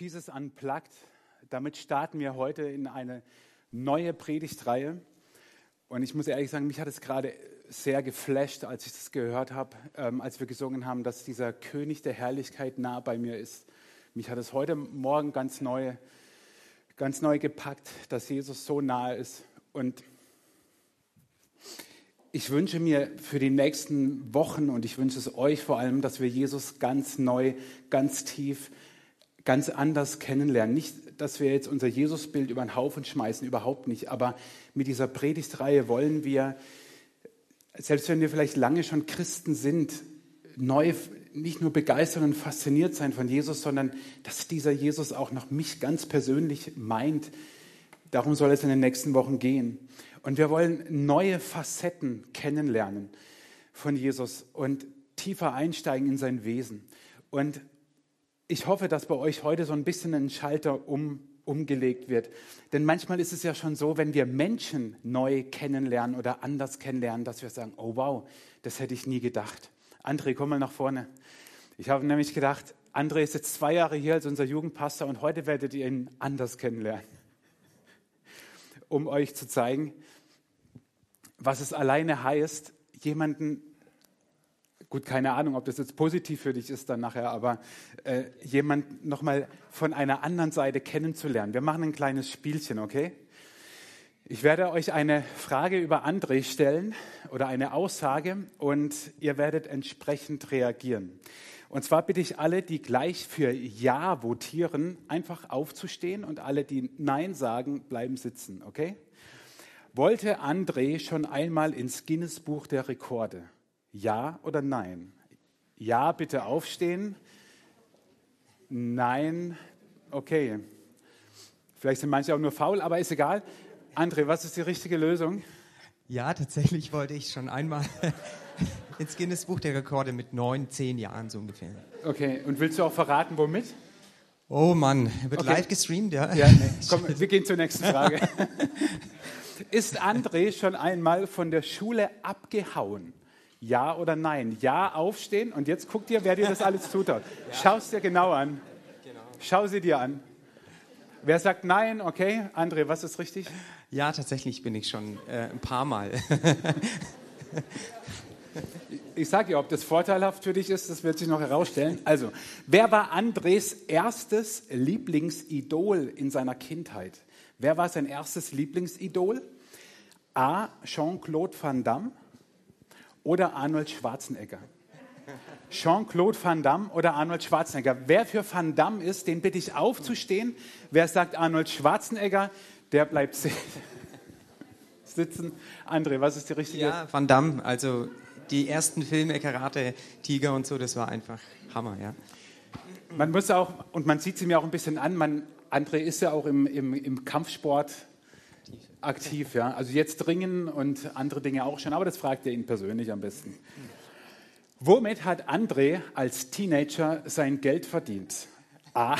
Jesus Unplugged. Damit starten wir heute in eine neue Predigtreihe. Und ich muss ehrlich sagen, mich hat es gerade sehr geflasht, als ich das gehört habe, ähm, als wir gesungen haben, dass dieser König der Herrlichkeit nah bei mir ist. Mich hat es heute Morgen ganz neu, ganz neu gepackt, dass Jesus so nah ist. Und ich wünsche mir für die nächsten Wochen und ich wünsche es euch vor allem, dass wir Jesus ganz neu, ganz tief ganz anders kennenlernen. Nicht, dass wir jetzt unser Jesusbild über den Haufen schmeißen, überhaupt nicht. Aber mit dieser Predigtreihe wollen wir, selbst wenn wir vielleicht lange schon Christen sind, neu nicht nur begeistert und fasziniert sein von Jesus, sondern dass dieser Jesus auch noch mich ganz persönlich meint. Darum soll es in den nächsten Wochen gehen. Und wir wollen neue Facetten kennenlernen von Jesus und tiefer einsteigen in sein Wesen. Und ich hoffe, dass bei euch heute so ein bisschen ein Schalter um, umgelegt wird. Denn manchmal ist es ja schon so, wenn wir Menschen neu kennenlernen oder anders kennenlernen, dass wir sagen, oh wow, das hätte ich nie gedacht. André, komm mal nach vorne. Ich habe nämlich gedacht, André ist jetzt zwei Jahre hier als unser Jugendpastor und heute werdet ihr ihn anders kennenlernen, um euch zu zeigen, was es alleine heißt, jemanden gut, keine Ahnung, ob das jetzt positiv für dich ist dann nachher, aber äh, jemand nochmal von einer anderen Seite kennenzulernen. Wir machen ein kleines Spielchen, okay? Ich werde euch eine Frage über André stellen oder eine Aussage und ihr werdet entsprechend reagieren. Und zwar bitte ich alle, die gleich für Ja votieren, einfach aufzustehen und alle, die Nein sagen, bleiben sitzen, okay? Wollte André schon einmal ins Guinness Buch der Rekorde? Ja oder nein? Ja, bitte aufstehen. Nein, okay. Vielleicht sind manche auch nur faul, aber ist egal. André, was ist die richtige Lösung? Ja, tatsächlich wollte ich schon einmal ins Guinness Buch der Rekorde mit neun, zehn Jahren so ungefähr. Okay, und willst du auch verraten, womit? Oh Mann, wird okay. live gestreamt, ja? Ja, nee. Komm, wir gehen zur nächsten Frage. Ist André schon einmal von der Schule abgehauen? Ja oder nein? Ja, aufstehen und jetzt guck dir, wer dir das alles zutraut. Schau es dir genau an. Genau. Schau sie dir an. Wer sagt nein? Okay, André, was ist richtig? Ja, tatsächlich bin ich schon äh, ein paar Mal. ich sage ja, ob das vorteilhaft für dich ist, das wird sich noch herausstellen. Also, wer war Andres erstes Lieblingsidol in seiner Kindheit? Wer war sein erstes Lieblingsidol? A. Jean-Claude Van Damme oder Arnold Schwarzenegger? Jean-Claude Van Damme oder Arnold Schwarzenegger? Wer für Van Damme ist, den bitte ich aufzustehen. Wer sagt Arnold Schwarzenegger, der bleibt sitzen. André, was ist die richtige? Ja, Van Damme, also die ersten Filme, Karate, Tiger und so, das war einfach Hammer, ja. Man muss auch, und man sieht sie mir auch ein bisschen an, man, André ist ja auch im, im, im Kampfsport aktiv, ja. Also jetzt dringen und andere Dinge auch schon, aber das fragt ihr ihn persönlich am besten. Womit hat André als Teenager sein Geld verdient? A.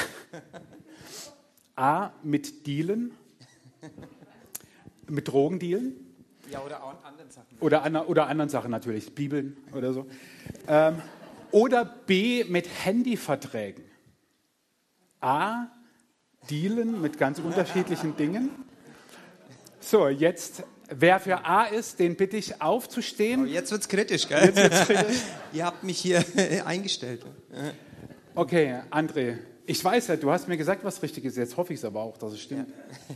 A. Mit Dealen. Mit Drogendealen. Ja, oder anderen Sachen. Oder, an, oder anderen Sachen natürlich, Bibeln oder so. Ähm, oder B. Mit Handyverträgen. A. Dealen mit ganz unterschiedlichen Dingen. So, jetzt, wer für A ist, den bitte ich aufzustehen. Oh, jetzt es kritisch, gell? Jetzt wird's kritisch. Ihr habt mich hier eingestellt. Okay, André, ich weiß ja, du hast mir gesagt, was richtig ist. Jetzt hoffe ich es aber auch, dass es stimmt.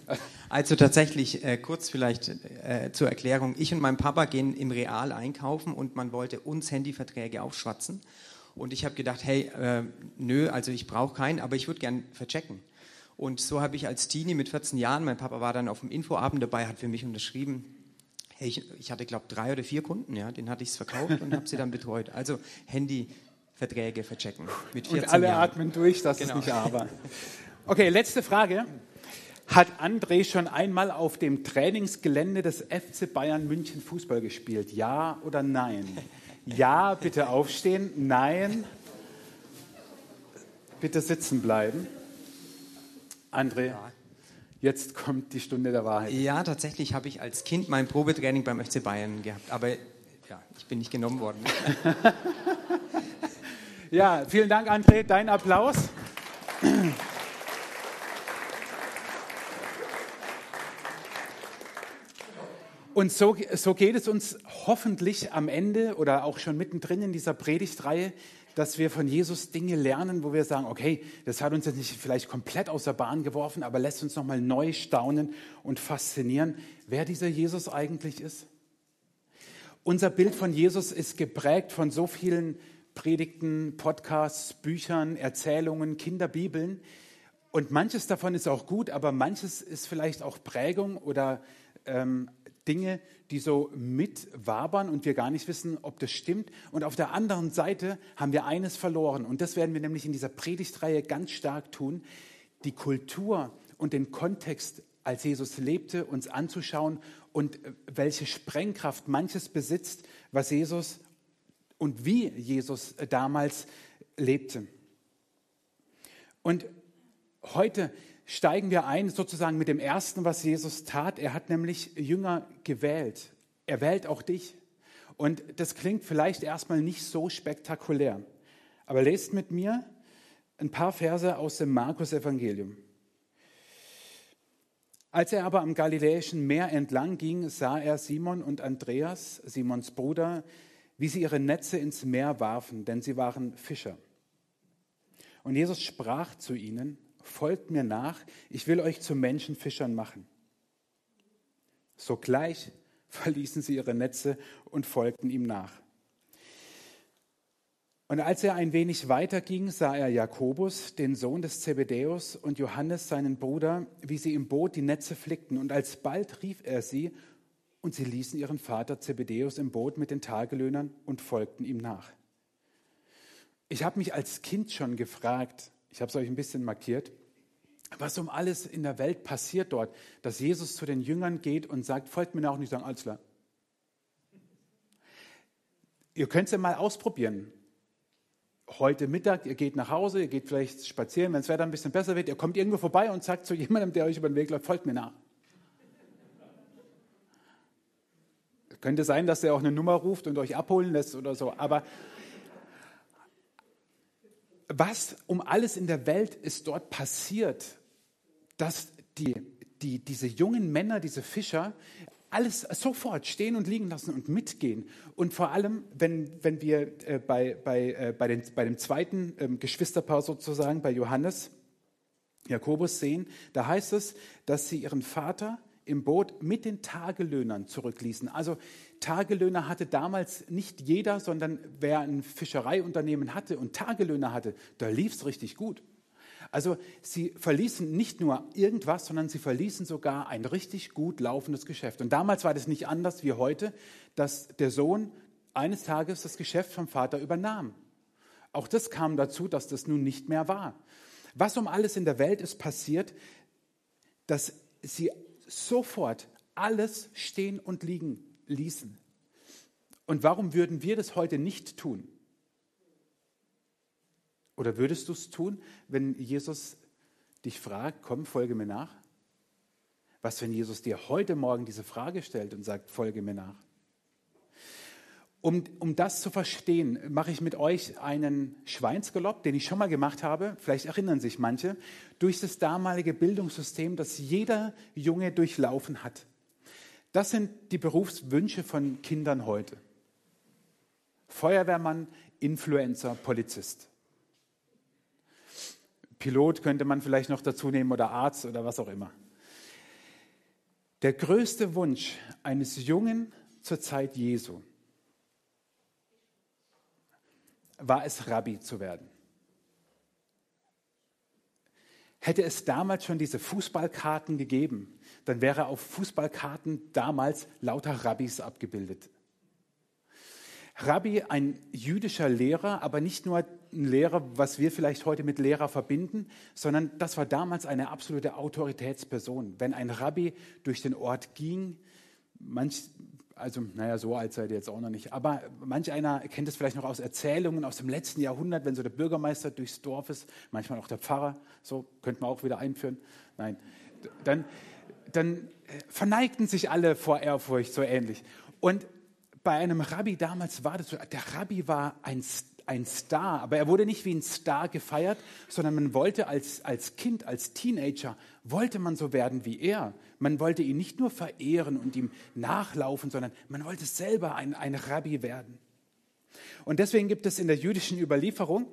Ja. Also tatsächlich, äh, kurz vielleicht äh, zur Erklärung. Ich und mein Papa gehen im Real einkaufen und man wollte uns Handyverträge aufschwatzen. Und ich habe gedacht, hey, äh, nö, also ich brauche keinen, aber ich würde gern verchecken. Und so habe ich als Teenie mit 14 Jahren, mein Papa war dann auf dem Infoabend dabei, hat für mich unterschrieben. Hey, ich, ich hatte, glaube drei oder vier Kunden, ja, den hatte ich es verkauft und habe sie dann betreut. Also Handyverträge verchecken mit 14 Und alle Jahren. atmen durch, das genau. ist nicht aber. Okay, letzte Frage. Hat André schon einmal auf dem Trainingsgelände des FC Bayern München Fußball gespielt? Ja oder nein? Ja, bitte aufstehen. Nein. Bitte sitzen bleiben. André, jetzt kommt die Stunde der Wahrheit. Ja, tatsächlich habe ich als Kind mein Probetraining beim FC Bayern gehabt, aber ja, ich bin nicht genommen worden. ja, vielen Dank, André, dein Applaus. Und so, so geht es uns hoffentlich am Ende oder auch schon mittendrin in dieser Predigtreihe, dass wir von Jesus Dinge lernen, wo wir sagen, okay, das hat uns jetzt nicht vielleicht komplett aus der Bahn geworfen, aber lässt uns nochmal neu staunen und faszinieren, wer dieser Jesus eigentlich ist. Unser Bild von Jesus ist geprägt von so vielen Predigten, Podcasts, Büchern, Erzählungen, Kinderbibeln. Und manches davon ist auch gut, aber manches ist vielleicht auch Prägung oder ähm, Dinge, die so mitwabern und wir gar nicht wissen, ob das stimmt. Und auf der anderen Seite haben wir eines verloren. Und das werden wir nämlich in dieser Predigtreihe ganz stark tun, die Kultur und den Kontext, als Jesus lebte, uns anzuschauen und äh, welche Sprengkraft manches besitzt, was Jesus und wie Jesus äh, damals lebte. Und heute steigen wir ein sozusagen mit dem Ersten, was Jesus tat. Er hat nämlich Jünger gewählt. Er wählt auch dich. Und das klingt vielleicht erstmal nicht so spektakulär. Aber lest mit mir ein paar Verse aus dem Markus-Evangelium. Als er aber am Galiläischen Meer entlang ging, sah er Simon und Andreas, Simons Bruder, wie sie ihre Netze ins Meer warfen, denn sie waren Fischer. Und Jesus sprach zu ihnen, folgt mir nach, ich will euch zu Menschenfischern machen. Sogleich verließen sie ihre Netze und folgten ihm nach. Und als er ein wenig weiter ging, sah er Jakobus, den Sohn des Zebedäus, und Johannes, seinen Bruder, wie sie im Boot die Netze flickten. Und alsbald rief er sie, und sie ließen ihren Vater Zebedäus im Boot mit den Tagelöhnern und folgten ihm nach. Ich habe mich als Kind schon gefragt, ich habe es euch ein bisschen markiert, was um alles in der Welt passiert dort, dass Jesus zu den Jüngern geht und sagt, folgt mir nach und nicht sagen, alles klar. Ihr könnt es ja mal ausprobieren. Heute Mittag, ihr geht nach Hause, ihr geht vielleicht spazieren, wenn das Wetter ein bisschen besser wird, ihr kommt irgendwo vorbei und sagt zu jemandem, der euch über den Weg läuft, folgt mir nach. Könnte sein, dass er auch eine Nummer ruft und euch abholen lässt oder so, aber was um alles in der Welt ist dort passiert, dass die, die, diese jungen Männer, diese Fischer, alles sofort stehen und liegen lassen und mitgehen. Und vor allem, wenn, wenn wir äh, bei, bei, äh, bei, den, bei dem zweiten ähm, Geschwisterpaar sozusagen, bei Johannes, Jakobus sehen, da heißt es, dass sie ihren Vater im Boot mit den Tagelöhnern zurückließen. Also Tagelöhner hatte damals nicht jeder, sondern wer ein Fischereiunternehmen hatte und Tagelöhner hatte, da lief es richtig gut. Also sie verließen nicht nur irgendwas, sondern sie verließen sogar ein richtig gut laufendes Geschäft. Und damals war das nicht anders wie heute, dass der Sohn eines Tages das Geschäft vom Vater übernahm. Auch das kam dazu, dass das nun nicht mehr war. Was um alles in der Welt ist passiert, dass sie sofort alles stehen und liegen ließen. Und warum würden wir das heute nicht tun? Oder würdest du es tun, wenn Jesus dich fragt, komm, folge mir nach? Was, wenn Jesus dir heute Morgen diese Frage stellt und sagt, folge mir nach? Um, um das zu verstehen, mache ich mit euch einen Schweinsgalopp, den ich schon mal gemacht habe, vielleicht erinnern sich manche, durch das damalige Bildungssystem, das jeder Junge durchlaufen hat. Das sind die Berufswünsche von Kindern heute. Feuerwehrmann, Influencer, Polizist. Pilot könnte man vielleicht noch dazu nehmen oder Arzt oder was auch immer. Der größte Wunsch eines Jungen zur Zeit Jesu war es, Rabbi zu werden. Hätte es damals schon diese Fußballkarten gegeben, dann wäre auf Fußballkarten damals lauter Rabbis abgebildet. Rabbi, ein jüdischer Lehrer, aber nicht nur ein Lehrer, was wir vielleicht heute mit Lehrer verbinden, sondern das war damals eine absolute Autoritätsperson. Wenn ein Rabbi durch den Ort ging, manch, also naja, so alt seid ihr jetzt auch noch nicht, aber manch einer kennt es vielleicht noch aus Erzählungen aus dem letzten Jahrhundert, wenn so der Bürgermeister durchs Dorf ist, manchmal auch der Pfarrer, so könnte man auch wieder einführen. Nein, dann, dann verneigten sich alle vor Ehrfurcht so ähnlich. Und bei einem Rabbi damals war das so, der Rabbi war ein, ein Star, aber er wurde nicht wie ein Star gefeiert, sondern man wollte als, als Kind, als Teenager, wollte man so werden wie er. Man wollte ihn nicht nur verehren und ihm nachlaufen, sondern man wollte selber ein, ein Rabbi werden. Und deswegen gibt es in der jüdischen Überlieferung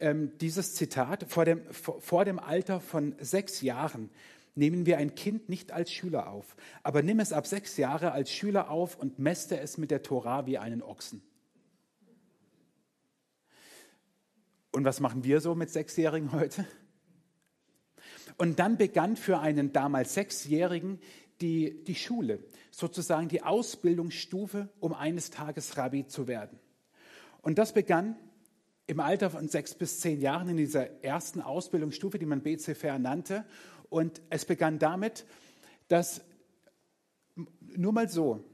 ähm, dieses Zitat, vor dem, vor, vor dem Alter von sechs Jahren nehmen wir ein Kind nicht als Schüler auf, aber nimm es ab sechs Jahre als Schüler auf und mäste es mit der Tora wie einen Ochsen. Und was machen wir so mit Sechsjährigen heute? Und dann begann für einen damals Sechsjährigen die, die Schule, sozusagen die Ausbildungsstufe, um eines Tages Rabbi zu werden. Und das begann im Alter von sechs bis zehn Jahren in dieser ersten Ausbildungsstufe, die man BCFR nannte. Und es begann damit, dass, nur mal so,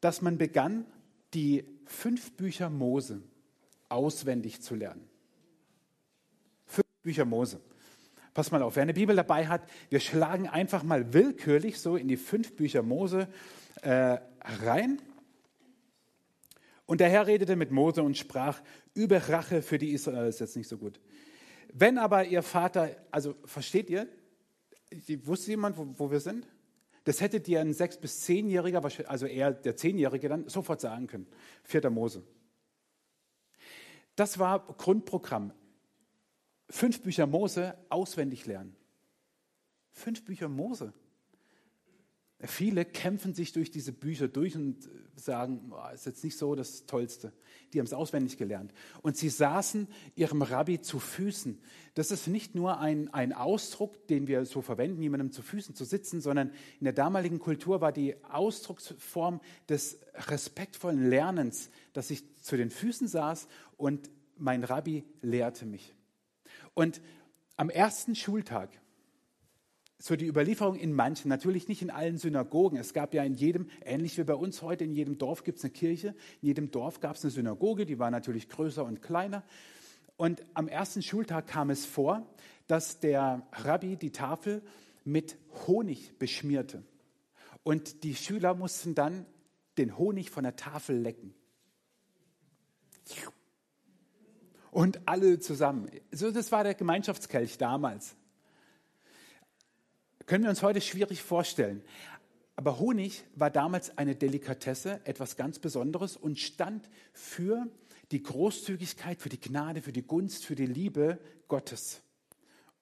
dass man begann, die fünf Bücher Mose auswendig zu lernen. Bücher Mose. Pass mal auf, wer eine Bibel dabei hat, wir schlagen einfach mal willkürlich so in die fünf Bücher Mose äh, rein. Und der Herr redete mit Mose und sprach über Rache für die Israel. Ist jetzt nicht so gut. Wenn aber ihr Vater, also versteht ihr, wusste jemand, wo, wo wir sind? Das hätte dir ein sechs- bis zehnjähriger, also eher der zehnjährige dann sofort sagen können. Vierter Mose. Das war Grundprogramm fünf Bücher Mose auswendig lernen. Fünf Bücher Mose. Viele kämpfen sich durch diese Bücher durch und sagen, oh, ist jetzt nicht so das Tollste. Die haben es auswendig gelernt. Und sie saßen ihrem Rabbi zu Füßen. Das ist nicht nur ein, ein Ausdruck, den wir so verwenden, jemandem zu Füßen zu sitzen, sondern in der damaligen Kultur war die Ausdrucksform des respektvollen Lernens, dass ich zu den Füßen saß und mein Rabbi lehrte mich. Und am ersten Schultag, so die Überlieferung in manchen, natürlich nicht in allen Synagogen. Es gab ja in jedem, ähnlich wie bei uns heute, in jedem Dorf gibt es eine Kirche, in jedem Dorf gab es eine Synagoge, die war natürlich größer und kleiner. Und am ersten Schultag kam es vor, dass der Rabbi die Tafel mit Honig beschmierte. Und die Schüler mussten dann den Honig von der Tafel lecken und alle zusammen. So, das war der Gemeinschaftskelch damals. Können wir uns heute schwierig vorstellen. Aber Honig war damals eine Delikatesse, etwas ganz Besonderes und stand für die Großzügigkeit, für die Gnade, für die Gunst, für die Liebe Gottes.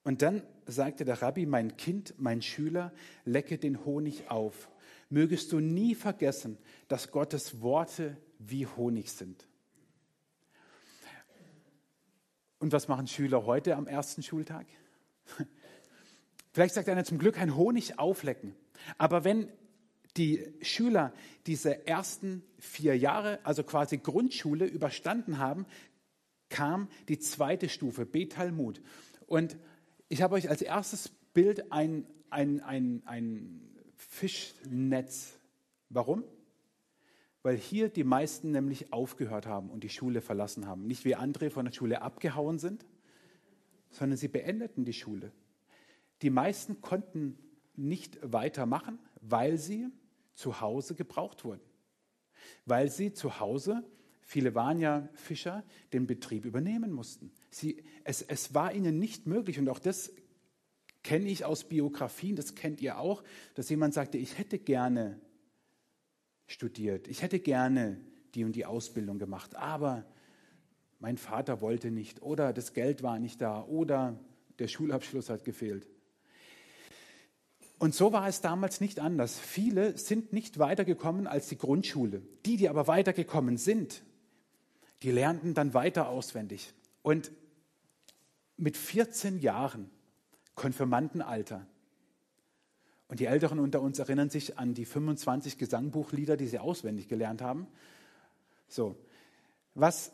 Und dann sagte der Rabbi, mein Kind, mein Schüler, lecke den Honig auf. Mögest du nie vergessen, dass Gottes Worte wie Honig sind. Und was machen Schüler heute am ersten Schultag? Vielleicht sagt einer zum Glück ein Honig auflecken. Aber wenn die Schüler diese ersten vier Jahre, also quasi Grundschule, überstanden haben, kam die zweite Stufe, Betalmud. Und ich habe euch als erstes Bild ein, ein, ein, ein Fischnetz. Warum? weil hier die meisten nämlich aufgehört haben und die Schule verlassen haben. Nicht wie andere von der Schule abgehauen sind, sondern sie beendeten die Schule. Die meisten konnten nicht weitermachen, weil sie zu Hause gebraucht wurden. Weil sie zu Hause, viele waren ja Fischer, den Betrieb übernehmen mussten. Sie, es, es war ihnen nicht möglich, und auch das kenne ich aus Biografien, das kennt ihr auch, dass jemand sagte, ich hätte gerne studiert. Ich hätte gerne die und die Ausbildung gemacht, aber mein Vater wollte nicht oder das Geld war nicht da oder der Schulabschluss hat gefehlt. Und so war es damals nicht anders. Viele sind nicht weitergekommen als die Grundschule. Die, die aber weitergekommen sind, die lernten dann weiter auswendig. Und mit 14 Jahren, Konfirmandenalter, und die Älteren unter uns erinnern sich an die 25 Gesangbuchlieder, die sie auswendig gelernt haben. So, was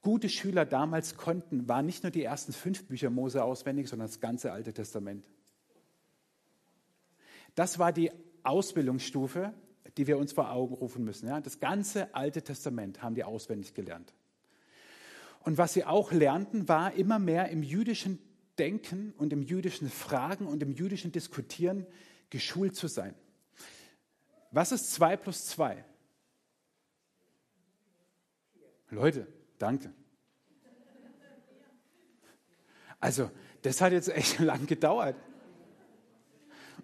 gute Schüler damals konnten, waren nicht nur die ersten fünf Bücher Mose auswendig, sondern das ganze Alte Testament. Das war die Ausbildungsstufe, die wir uns vor Augen rufen müssen. Ja, das ganze Alte Testament haben die auswendig gelernt. Und was sie auch lernten, war immer mehr im jüdischen Denken und im jüdischen Fragen und im jüdischen Diskutieren geschult zu sein. Was ist 2 plus 2? Leute, Danke. Also, das hat jetzt echt lang gedauert.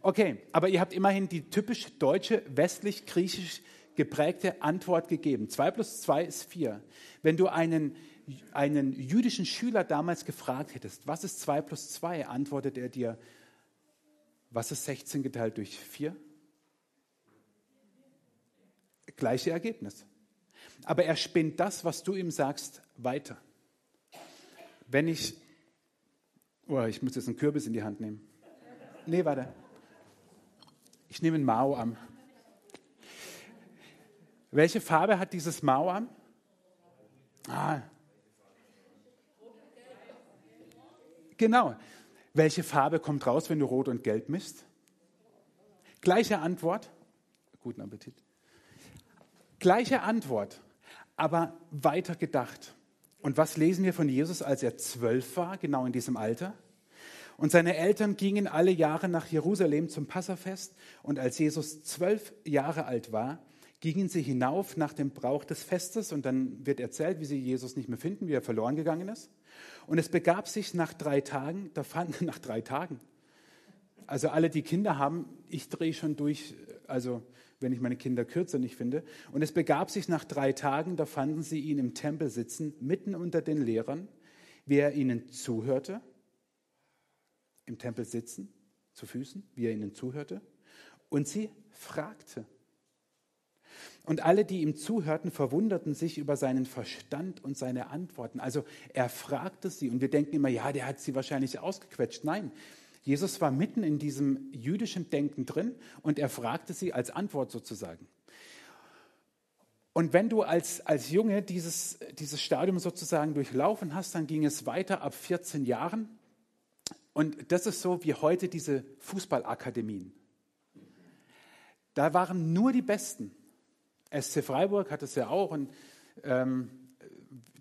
Okay, aber ihr habt immerhin die typisch deutsche, westlich-griechisch geprägte Antwort gegeben. 2 plus 2 ist 4. Wenn du einen, einen jüdischen Schüler damals gefragt hättest, was ist 2 plus 2, antwortet er dir, was ist 16 geteilt durch 4? Gleiche Ergebnis. Aber er spinnt das, was du ihm sagst, weiter. Wenn ich, oh, ich muss jetzt einen Kürbis in die Hand nehmen. Nee, warte. Ich nehme einen Mao an. Welche Farbe hat dieses Mao an? Ah. Genau. Welche Farbe kommt raus, wenn du Rot und Gelb misst? Gleiche Antwort. Guten Appetit. Gleiche Antwort, aber weiter gedacht. Und was lesen wir von Jesus, als er zwölf war, genau in diesem Alter? Und seine Eltern gingen alle Jahre nach Jerusalem zum Passafest. Und als Jesus zwölf Jahre alt war, gingen sie hinauf nach dem Brauch des Festes. Und dann wird erzählt, wie sie Jesus nicht mehr finden, wie er verloren gegangen ist. Und es begab sich nach drei Tagen, da fanden nach drei Tagen. Also alle, die Kinder haben, ich drehe schon durch, also wenn ich meine Kinder kürzer nicht finde. Und es begab sich nach drei Tagen, da fanden sie ihn im Tempel sitzen, mitten unter den Lehrern, wie er ihnen zuhörte, im Tempel sitzen, zu Füßen, wie er ihnen zuhörte. Und sie fragte. Und alle, die ihm zuhörten, verwunderten sich über seinen Verstand und seine Antworten. Also er fragte sie und wir denken immer, ja, der hat sie wahrscheinlich ausgequetscht. Nein, Jesus war mitten in diesem jüdischen Denken drin und er fragte sie als Antwort sozusagen. Und wenn du als, als Junge dieses, dieses Stadium sozusagen durchlaufen hast, dann ging es weiter ab 14 Jahren. Und das ist so wie heute diese Fußballakademien. Da waren nur die Besten. SC Freiburg hat es ja auch und ähm,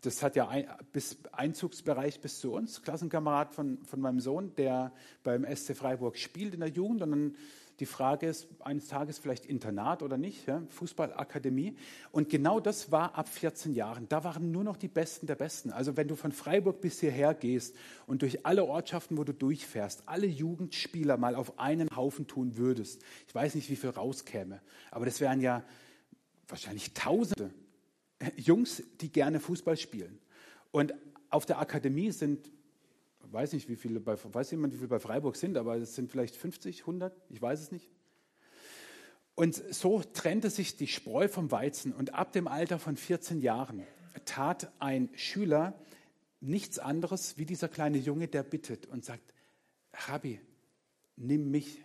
das hat ja ein, bis Einzugsbereich bis zu uns, Klassenkamerad von, von meinem Sohn, der beim SC Freiburg spielt in der Jugend. Und dann die Frage ist, eines Tages vielleicht Internat oder nicht, ja, Fußballakademie. Und genau das war ab 14 Jahren. Da waren nur noch die Besten der Besten. Also wenn du von Freiburg bis hierher gehst und durch alle Ortschaften, wo du durchfährst, alle Jugendspieler mal auf einen Haufen tun würdest, ich weiß nicht, wie viel rauskäme, aber das wären ja wahrscheinlich Tausende. Jungs, die gerne Fußball spielen. Und auf der Akademie sind, weiß nicht, wie viele bei, weiß jemand, wie viele bei Freiburg sind, aber es sind vielleicht 50, 100, ich weiß es nicht. Und so trennte sich die Spreu vom Weizen. Und ab dem Alter von 14 Jahren tat ein Schüler nichts anderes wie dieser kleine Junge, der bittet und sagt, Rabbi, nimm mich,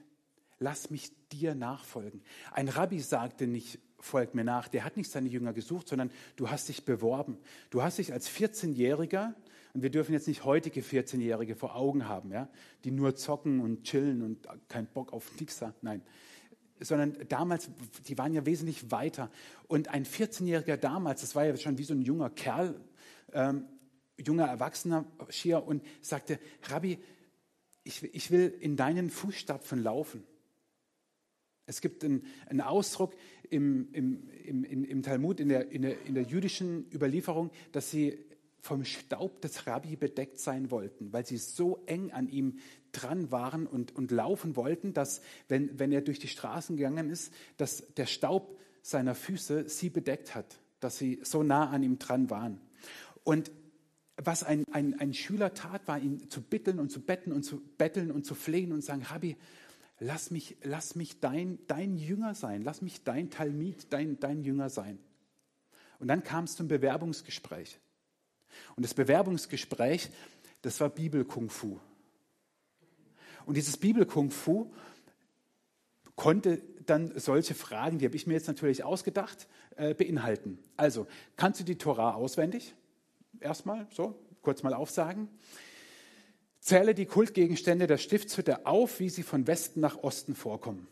lass mich dir nachfolgen. Ein Rabbi sagte nicht, folgt mir nach. Der hat nicht seine Jünger gesucht, sondern du hast dich beworben. Du hast dich als 14-Jähriger, und wir dürfen jetzt nicht heutige 14-Jährige vor Augen haben, ja, die nur zocken und chillen und keinen Bock auf nichts haben. Nein. Sondern damals, die waren ja wesentlich weiter. Und ein 14-Jähriger damals, das war ja schon wie so ein junger Kerl, ähm, junger Erwachsener schier und sagte, Rabbi, ich, ich will in deinen Fußstapfen laufen. Es gibt einen, einen Ausdruck im, im, im, im, Talmud, in der, in, der, in der jüdischen Überlieferung, dass sie vom Staub des Rabbi bedeckt sein wollten, weil sie so eng an ihm dran waren und, und laufen wollten, dass, wenn, wenn er durch die Straßen gegangen ist, dass der Staub seiner Füße sie bedeckt hat, dass sie so nah an ihm dran waren. Und was ein, ein, ein Schüler tat, war ihn zu bitteln und zu betten und zu betteln und zu flehen und sagen, Rabbi, lass mich, lass mich dein, dein Jünger sein, lass mich dein Talmid, dein, dein Jünger sein. Und dann kam es zum Bewerbungsgespräch. Und das Bewerbungsgespräch, das war Bibel-Kung-Fu. Und dieses Bibel-Kung-Fu konnte dann solche Fragen, die habe ich mir jetzt natürlich ausgedacht, äh, beinhalten. Also, kannst du die Torah auswendig? Erstmal, so, kurz mal aufsagen. Zähle die Kultgegenstände der Stiftshütte auf, wie sie von Westen nach Osten vorkommen.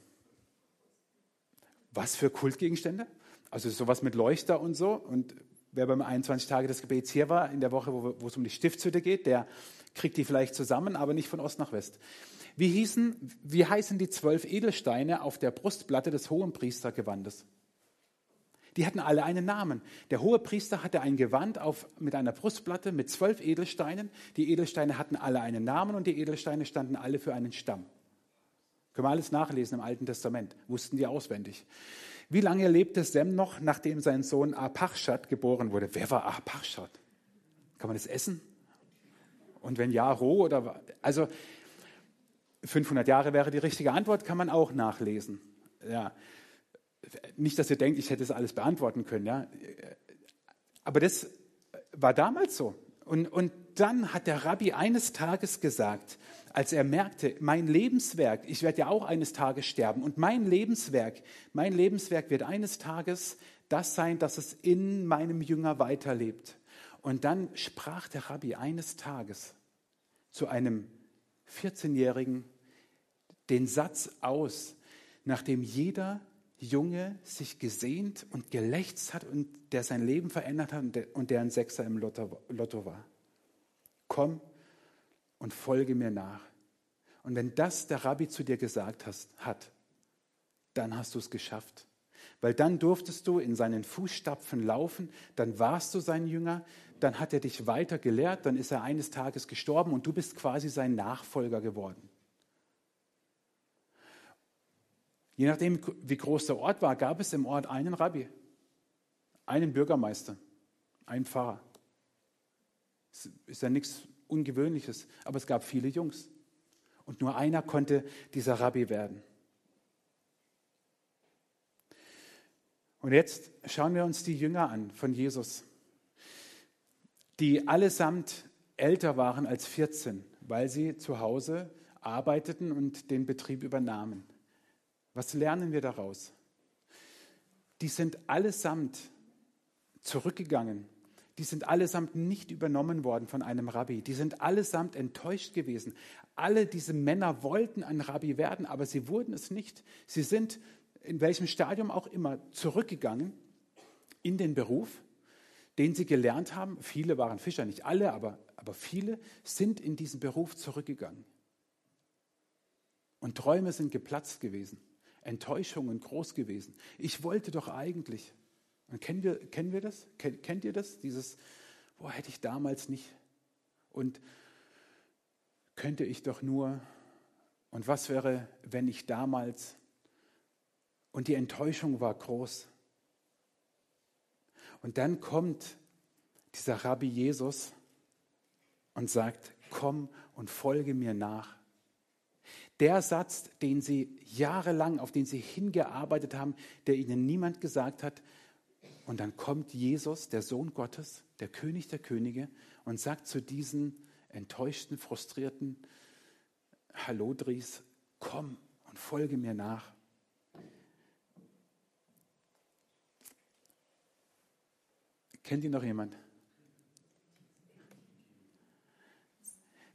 Was für Kultgegenstände? Also sowas mit Leuchter und so. Und wer beim 21 Tage des Gebets hier war, in der Woche, wo, wo es um die Stiftshütte geht, der kriegt die vielleicht zusammen, aber nicht von Ost nach West. Wie, hießen, wie heißen die zwölf Edelsteine auf der Brustplatte des Hohenpriestergewandes? Die hatten alle einen Namen. Der hohe Priester hatte ein Gewand auf, mit einer Brustplatte mit zwölf Edelsteinen. Die Edelsteine hatten alle einen Namen und die Edelsteine standen alle für einen Stamm. Können wir alles nachlesen im Alten Testament. Wussten die auswendig. Wie lange lebte Sem noch, nachdem sein Sohn Apachshat geboren wurde? Wer war Apachshat? Kann man das essen? Und wenn ja, roh oder also 500 Jahre wäre die richtige Antwort, kann man auch nachlesen. Ja. Nicht, dass ihr denkt, ich hätte es alles beantworten können, ja. Aber das war damals so. Und, und dann hat der Rabbi eines Tages gesagt, als er merkte, mein Lebenswerk, ich werde ja auch eines Tages sterben, und mein Lebenswerk, mein Lebenswerk wird eines Tages das sein, dass es in meinem Jünger weiterlebt. Und dann sprach der Rabbi eines Tages zu einem 14-Jährigen den Satz aus, nachdem jeder Junge sich gesehnt und gelächzt hat und der sein Leben verändert hat und der, ein Sechser im Lotto, war. Komm und folge mir nach. Und wenn das der Rabbi zu dir gesagt hat, dann hast du es geschafft. Weil dann durftest du in seinen Fußstapfen laufen, dann warst du sein Jünger, dann hat er dich weiter gelehrt, dann ist er eines Tages gestorben und du bist quasi sein Nachfolger geworden. Je nachdem, wie groß der Ort war, gab es im Ort einen Rabbi, einen Bürgermeister, einen Pfarrer. Das ist ja nichts Ungewöhnliches, aber es gab viele Jungs. Und nur einer konnte dieser Rabbi werden. Und jetzt schauen wir uns die Jünger an von Jesus, die allesamt älter waren als 14, weil sie zu Hause arbeiteten und den Betrieb übernahmen. Was lernen wir daraus? Die sind allesamt zurückgegangen. Die sind allesamt nicht übernommen worden von einem Rabbi. Die sind allesamt enttäuscht gewesen. Alle diese Männer wollten ein Rabbi werden, aber sie wurden es nicht. Sie sind in welchem Stadium auch immer zurückgegangen in den Beruf, den sie gelernt haben. Viele waren Fischer, nicht alle, aber, aber viele sind in diesen Beruf zurückgegangen. Und Träume sind geplatzt gewesen. Enttäuschungen groß gewesen. Ich wollte doch eigentlich. Und kennen wir, kennen wir das? Kennt, kennt ihr das? Dieses, boah, hätte ich damals nicht. Und könnte ich doch nur. Und was wäre, wenn ich damals. Und die Enttäuschung war groß. Und dann kommt dieser Rabbi Jesus und sagt, komm und folge mir nach. Der Satz, den sie jahrelang, auf den sie hingearbeitet haben, der ihnen niemand gesagt hat. Und dann kommt Jesus, der Sohn Gottes, der König der Könige, und sagt zu diesen enttäuschten, frustrierten Hallodris, komm und folge mir nach. Kennt ihr noch jemand?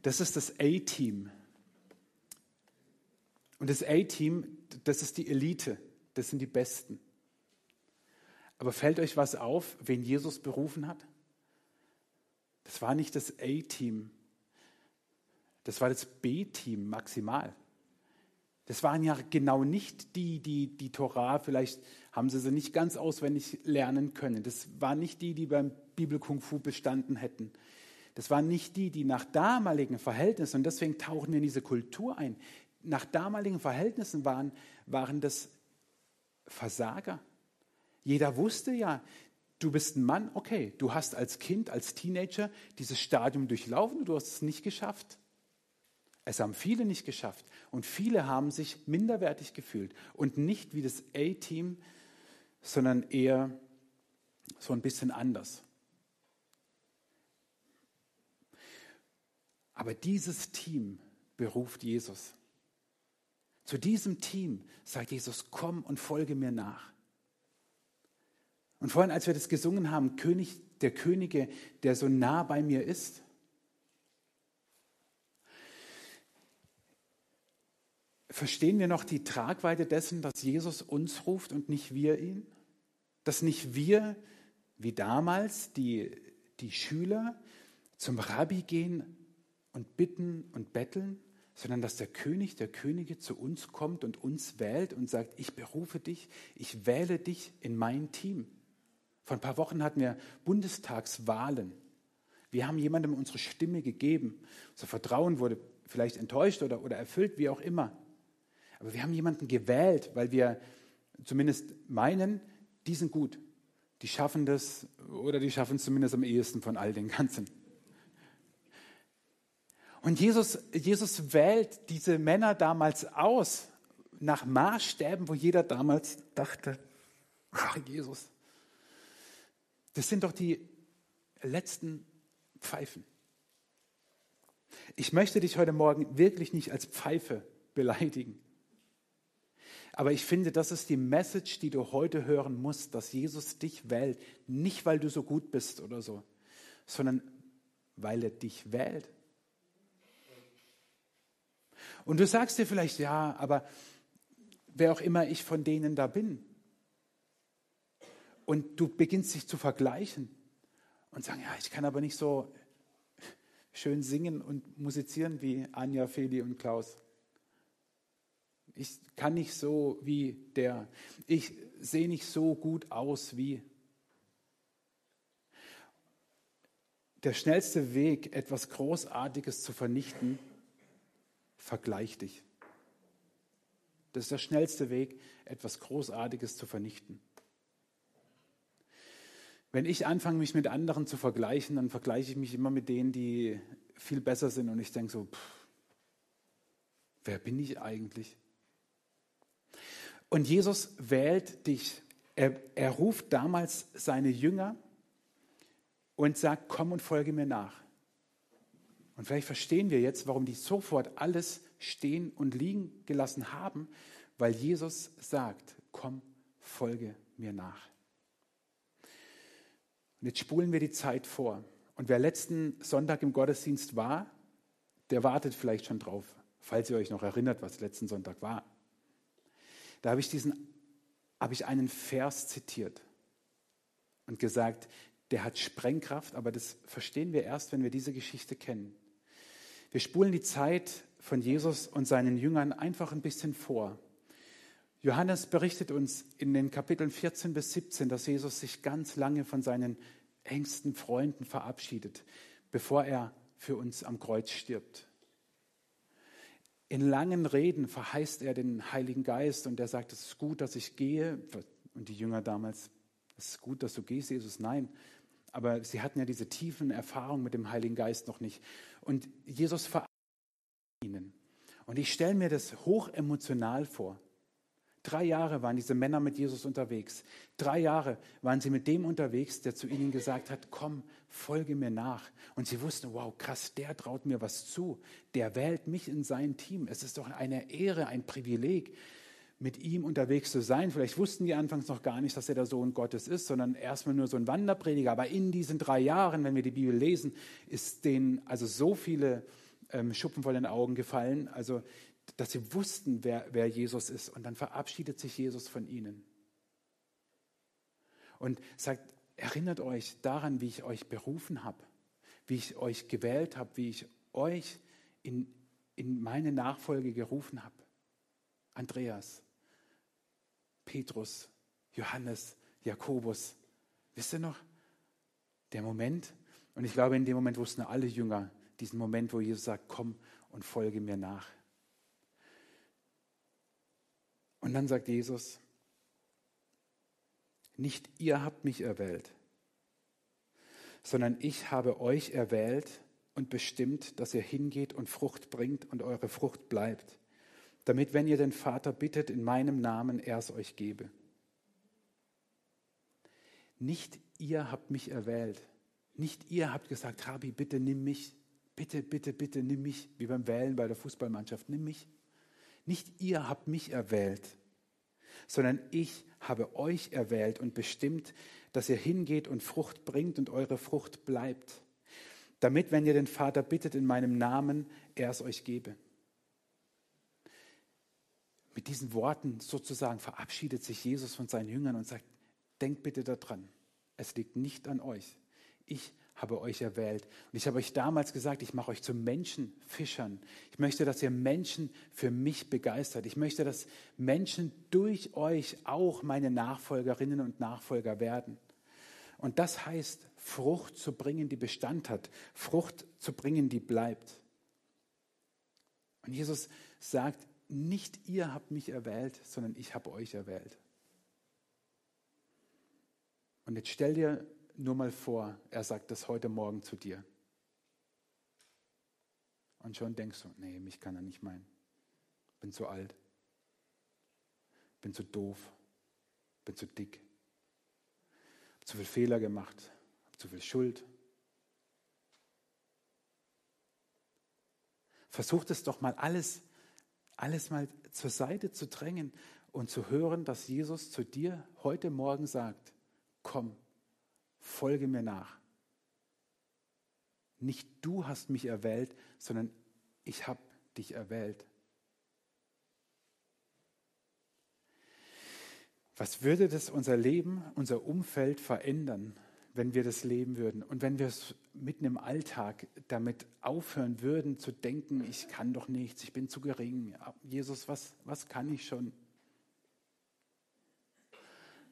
Das ist das A-Team. Und das A-Team, das ist die Elite, das sind die Besten. Aber fällt euch was auf, wen Jesus berufen hat? Das war nicht das A-Team, das war das B-Team maximal. Das waren ja genau nicht die, die die Torah, vielleicht haben sie sie nicht ganz auswendig lernen können. Das waren nicht die, die beim Bibel-Kung Fu bestanden hätten. Das waren nicht die, die nach damaligen Verhältnissen, und deswegen tauchen wir in diese Kultur ein, nach damaligen Verhältnissen waren, waren das Versager. Jeder wusste ja, du bist ein Mann, okay, du hast als Kind, als Teenager dieses Stadium durchlaufen, du hast es nicht geschafft. Es haben viele nicht geschafft und viele haben sich minderwertig gefühlt und nicht wie das A-Team, sondern eher so ein bisschen anders. Aber dieses Team beruft Jesus. Zu diesem Team sagt Jesus, komm und folge mir nach. Und vorhin, als wir das gesungen haben, König der Könige, der so nah bei mir ist, verstehen wir noch die Tragweite dessen, dass Jesus uns ruft und nicht wir ihn? Dass nicht wir, wie damals, die, die Schüler zum Rabbi gehen und bitten und betteln, sondern dass der König der Könige zu uns kommt und uns wählt und sagt, ich berufe dich, ich wähle dich in mein Team. Vor ein paar Wochen hatten wir Bundestagswahlen. Wir haben jemandem unsere Stimme gegeben. Unser Vertrauen wurde vielleicht enttäuscht oder, oder erfüllt, wie auch immer. Aber wir haben jemanden gewählt, weil wir zumindest meinen, die sind gut. Die schaffen das oder die schaffen es zumindest am ehesten von all den ganzen. Und Jesus, Jesus wählt diese Männer damals aus, nach Maßstäben, wo jeder damals dachte, ach Jesus, das sind doch die letzten Pfeifen. Ich möchte dich heute Morgen wirklich nicht als Pfeife beleidigen. Aber ich finde, das ist die Message, die du heute hören musst, dass Jesus dich wählt. Nicht, weil du so gut bist oder so, sondern weil er dich wählt. Und du sagst dir vielleicht, ja, aber wer auch immer ich von denen da bin. Und du beginnst dich zu vergleichen und sagen, ja, ich kann aber nicht so schön singen und musizieren wie Anja, Feli und Klaus. Ich kann nicht so wie der. Ich sehe nicht so gut aus wie. Der schnellste Weg, etwas Großartiges zu vernichten, vergleich dich. Das ist der schnellste Weg, etwas Großartiges zu vernichten. Wenn ich anfange, mich mit anderen zu vergleichen, dann vergleiche ich mich immer mit denen, die viel besser sind. Und ich denke so, pff, wer bin ich eigentlich? Und Jesus wählt dich. Er, er ruft damals seine Jünger und sagt, komm und folge mir nach. Und vielleicht verstehen wir jetzt, warum die sofort alles stehen und liegen gelassen haben, weil Jesus sagt, komm, folge mir nach. Und jetzt spulen wir die Zeit vor. Und wer letzten Sonntag im Gottesdienst war, der wartet vielleicht schon drauf, falls ihr euch noch erinnert, was letzten Sonntag war. Da habe ich diesen, habe ich einen Vers zitiert und gesagt, der hat Sprengkraft, aber das verstehen wir erst, wenn wir diese Geschichte kennen. Wir spulen die Zeit von Jesus und seinen Jüngern einfach ein bisschen vor. Johannes berichtet uns in den Kapiteln 14 bis 17, dass Jesus sich ganz lange von seinen engsten Freunden verabschiedet, bevor er für uns am Kreuz stirbt. In langen Reden verheißt er den Heiligen Geist und er sagt, es ist gut, dass ich gehe. Und die Jünger damals, es ist gut, dass du gehst, Jesus. Nein, aber sie hatten ja diese tiefen Erfahrungen mit dem Heiligen Geist noch nicht. Und Jesus verabschiedet ihnen. Und ich stelle mir das hochemotional vor. Drei Jahre waren diese Männer mit Jesus unterwegs. Drei Jahre waren sie mit dem unterwegs, der zu ihnen gesagt hat, komm, folge mir nach. Und sie wussten, wow, krass, der traut mir was zu. Der wählt mich in sein Team. Es ist doch eine Ehre, ein Privileg mit ihm unterwegs zu sein. Vielleicht wussten die anfangs noch gar nicht, dass er der Sohn Gottes ist, sondern erstmal nur so ein Wanderprediger. Aber in diesen drei Jahren, wenn wir die Bibel lesen, ist denen also so viele ähm, Schuppen vor den Augen gefallen, also dass sie wussten, wer, wer Jesus ist. Und dann verabschiedet sich Jesus von ihnen und sagt, erinnert euch daran, wie ich euch berufen habe, wie ich euch gewählt habe, wie ich euch in, in meine Nachfolge gerufen habe. Andreas, Petrus, Johannes, Jakobus. Wisst ihr noch? Der Moment, und ich glaube, in dem Moment wussten alle Jünger diesen Moment, wo Jesus sagt, komm und folge mir nach. Und dann sagt Jesus, nicht ihr habt mich erwählt, sondern ich habe euch erwählt und bestimmt, dass ihr hingeht und Frucht bringt und eure Frucht bleibt damit, wenn ihr den Vater bittet in meinem Namen, er es euch gebe. Nicht ihr habt mich erwählt. Nicht ihr habt gesagt, Rabbi, bitte nimm mich. Bitte, bitte, bitte nimm mich, wie beim Wählen bei der Fußballmannschaft, nimm mich. Nicht ihr habt mich erwählt, sondern ich habe euch erwählt und bestimmt, dass ihr hingeht und Frucht bringt und eure Frucht bleibt, damit, wenn ihr den Vater bittet in meinem Namen, er es euch gebe. Mit diesen Worten sozusagen verabschiedet sich Jesus von seinen Jüngern und sagt, denkt bitte daran, es liegt nicht an euch. Ich habe euch erwählt. Und ich habe euch damals gesagt, ich mache euch zu Menschenfischern. Ich möchte, dass ihr Menschen für mich begeistert. Ich möchte, dass Menschen durch euch auch meine Nachfolgerinnen und Nachfolger werden. Und das heißt, Frucht zu bringen, die Bestand hat, Frucht zu bringen, die bleibt. Und Jesus sagt, nicht ihr habt mich erwählt, sondern ich habe euch erwählt. Und jetzt stell dir nur mal vor, er sagt das heute Morgen zu dir. Und schon denkst du, nee, mich kann er nicht meinen. Bin zu alt. Bin zu doof. Bin zu dick. Hab zu viel Fehler gemacht. Hab zu viel Schuld. Versuch es doch mal alles, alles mal zur Seite zu drängen und zu hören, dass Jesus zu dir heute Morgen sagt, komm, folge mir nach. Nicht du hast mich erwählt, sondern ich habe dich erwählt. Was würde das unser Leben, unser Umfeld verändern, wenn wir das leben würden und wenn wir es mitten im Alltag damit aufhören würden zu denken, ich kann doch nichts, ich bin zu gering. Jesus, was, was kann ich schon?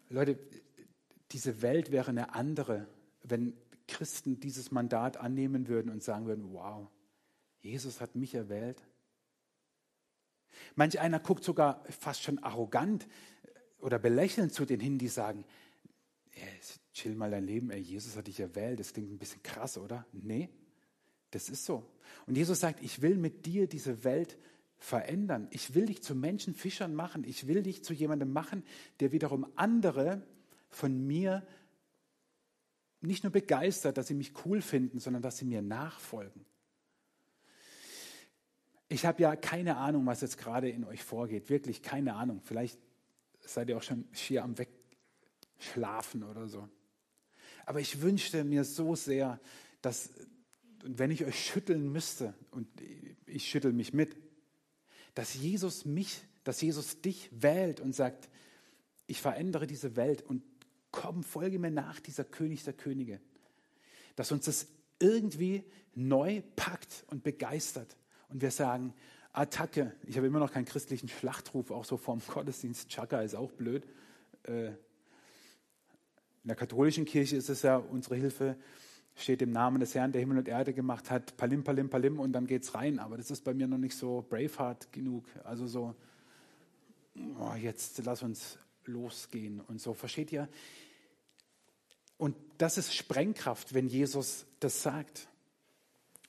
Leute, diese Welt wäre eine andere, wenn Christen dieses Mandat annehmen würden und sagen würden, wow, Jesus hat mich erwählt. Manch einer guckt sogar fast schon arrogant oder belächelnd zu denen hin, die sagen, chill mal dein Leben, ey, Jesus hat dich erwählt, das klingt ein bisschen krass, oder? Nee, das ist so. Und Jesus sagt, ich will mit dir diese Welt verändern. Ich will dich zu Menschenfischern machen. Ich will dich zu jemandem machen, der wiederum andere von mir nicht nur begeistert, dass sie mich cool finden, sondern dass sie mir nachfolgen. Ich habe ja keine Ahnung, was jetzt gerade in euch vorgeht. Wirklich keine Ahnung. Vielleicht seid ihr auch schon schier am Wegschlafen oder so. Aber ich wünschte mir so sehr, dass, wenn ich euch schütteln müsste, und ich schüttel mich mit, dass Jesus mich, dass Jesus dich wählt und sagt, ich verändere diese Welt und komm, folge mir nach, dieser König der Könige. Dass uns das irgendwie neu packt und begeistert. Und wir sagen, Attacke. Ich habe immer noch keinen christlichen Schlachtruf, auch so vorm Gottesdienst. Chaka ist auch blöd. Äh, in der katholischen Kirche ist es ja, unsere Hilfe steht im Namen des Herrn, der Himmel und Erde gemacht hat, Palim, Palim, Palim und dann geht's rein. Aber das ist bei mir noch nicht so Braveheart genug. Also so, oh, jetzt lass uns losgehen und so. Versteht ihr? Und das ist Sprengkraft, wenn Jesus das sagt.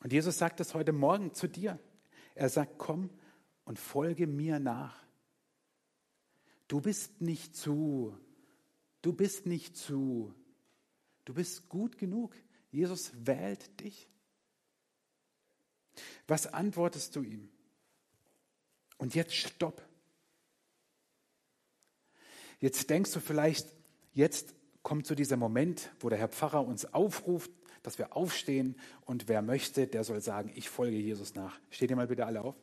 Und Jesus sagt das heute Morgen zu dir. Er sagt, komm und folge mir nach. Du bist nicht zu, du bist nicht zu, du bist gut genug. Jesus wählt dich. Was antwortest du ihm? Und jetzt stopp. Jetzt denkst du vielleicht, jetzt kommt so dieser Moment, wo der Herr Pfarrer uns aufruft, dass wir aufstehen und wer möchte, der soll sagen, ich folge Jesus nach. Steht ihr mal bitte alle auf?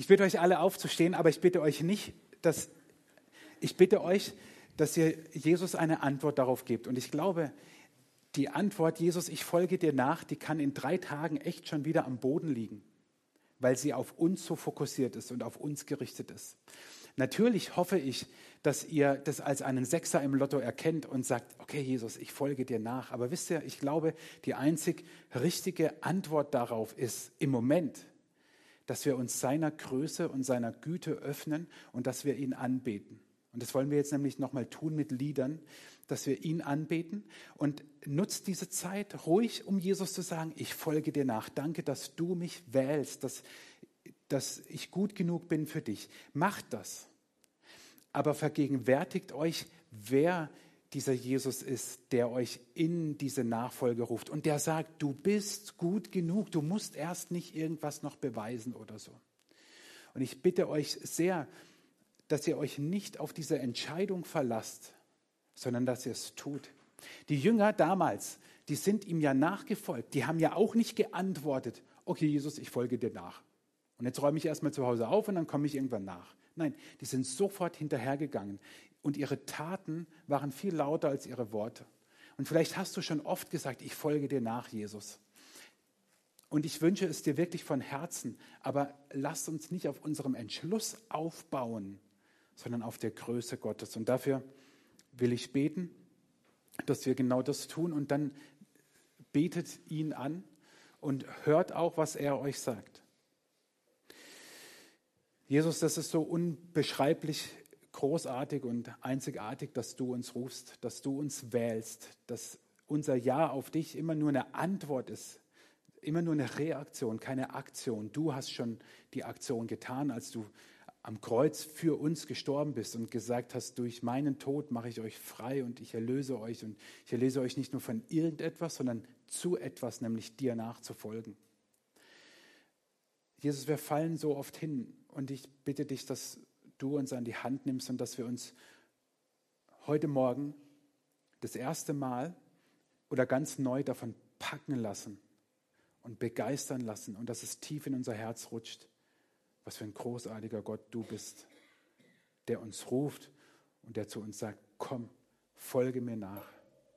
Ich bitte euch alle aufzustehen, aber ich bitte euch nicht, dass ich bitte euch, dass ihr Jesus eine Antwort darauf gebt. Und ich glaube, die Antwort, Jesus, ich folge dir nach, die kann in drei Tagen echt schon wieder am Boden liegen, weil sie auf uns so fokussiert ist und auf uns gerichtet ist. Natürlich hoffe ich, dass ihr das als einen Sechser im Lotto erkennt und sagt, okay Jesus, ich folge dir nach. Aber wisst ihr, ich glaube, die einzig richtige Antwort darauf ist im Moment, dass wir uns seiner Größe und seiner Güte öffnen und dass wir ihn anbeten. Und das wollen wir jetzt nämlich nochmal tun mit Liedern, dass wir ihn anbeten und nutzt diese Zeit ruhig, um Jesus zu sagen, ich folge dir nach. Danke, dass du mich wählst, dass dass ich gut genug bin für dich. Macht das. Aber vergegenwärtigt euch, wer dieser Jesus ist, der euch in diese Nachfolge ruft und der sagt, du bist gut genug, du musst erst nicht irgendwas noch beweisen oder so. Und ich bitte euch sehr, dass ihr euch nicht auf diese Entscheidung verlasst, sondern dass ihr es tut. Die Jünger damals, die sind ihm ja nachgefolgt, die haben ja auch nicht geantwortet, okay Jesus, ich folge dir nach. Und jetzt räume ich erstmal zu Hause auf und dann komme ich irgendwann nach. Nein, die sind sofort hinterhergegangen. Und ihre Taten waren viel lauter als ihre Worte. Und vielleicht hast du schon oft gesagt, ich folge dir nach, Jesus. Und ich wünsche es dir wirklich von Herzen. Aber lass uns nicht auf unserem Entschluss aufbauen, sondern auf der Größe Gottes. Und dafür will ich beten, dass wir genau das tun und dann betet ihn an und hört auch, was er euch sagt. Jesus, das ist so unbeschreiblich großartig und einzigartig, dass du uns rufst, dass du uns wählst, dass unser Ja auf dich immer nur eine Antwort ist, immer nur eine Reaktion, keine Aktion. Du hast schon die Aktion getan, als du am Kreuz für uns gestorben bist und gesagt hast, durch meinen Tod mache ich euch frei und ich erlöse euch und ich erlöse euch nicht nur von irgendetwas, sondern zu etwas, nämlich dir nachzufolgen. Jesus, wir fallen so oft hin und ich bitte dich, dass du uns an die Hand nimmst und dass wir uns heute Morgen das erste Mal oder ganz neu davon packen lassen und begeistern lassen und dass es tief in unser Herz rutscht, was für ein großartiger Gott du bist, der uns ruft und der zu uns sagt, komm, folge mir nach.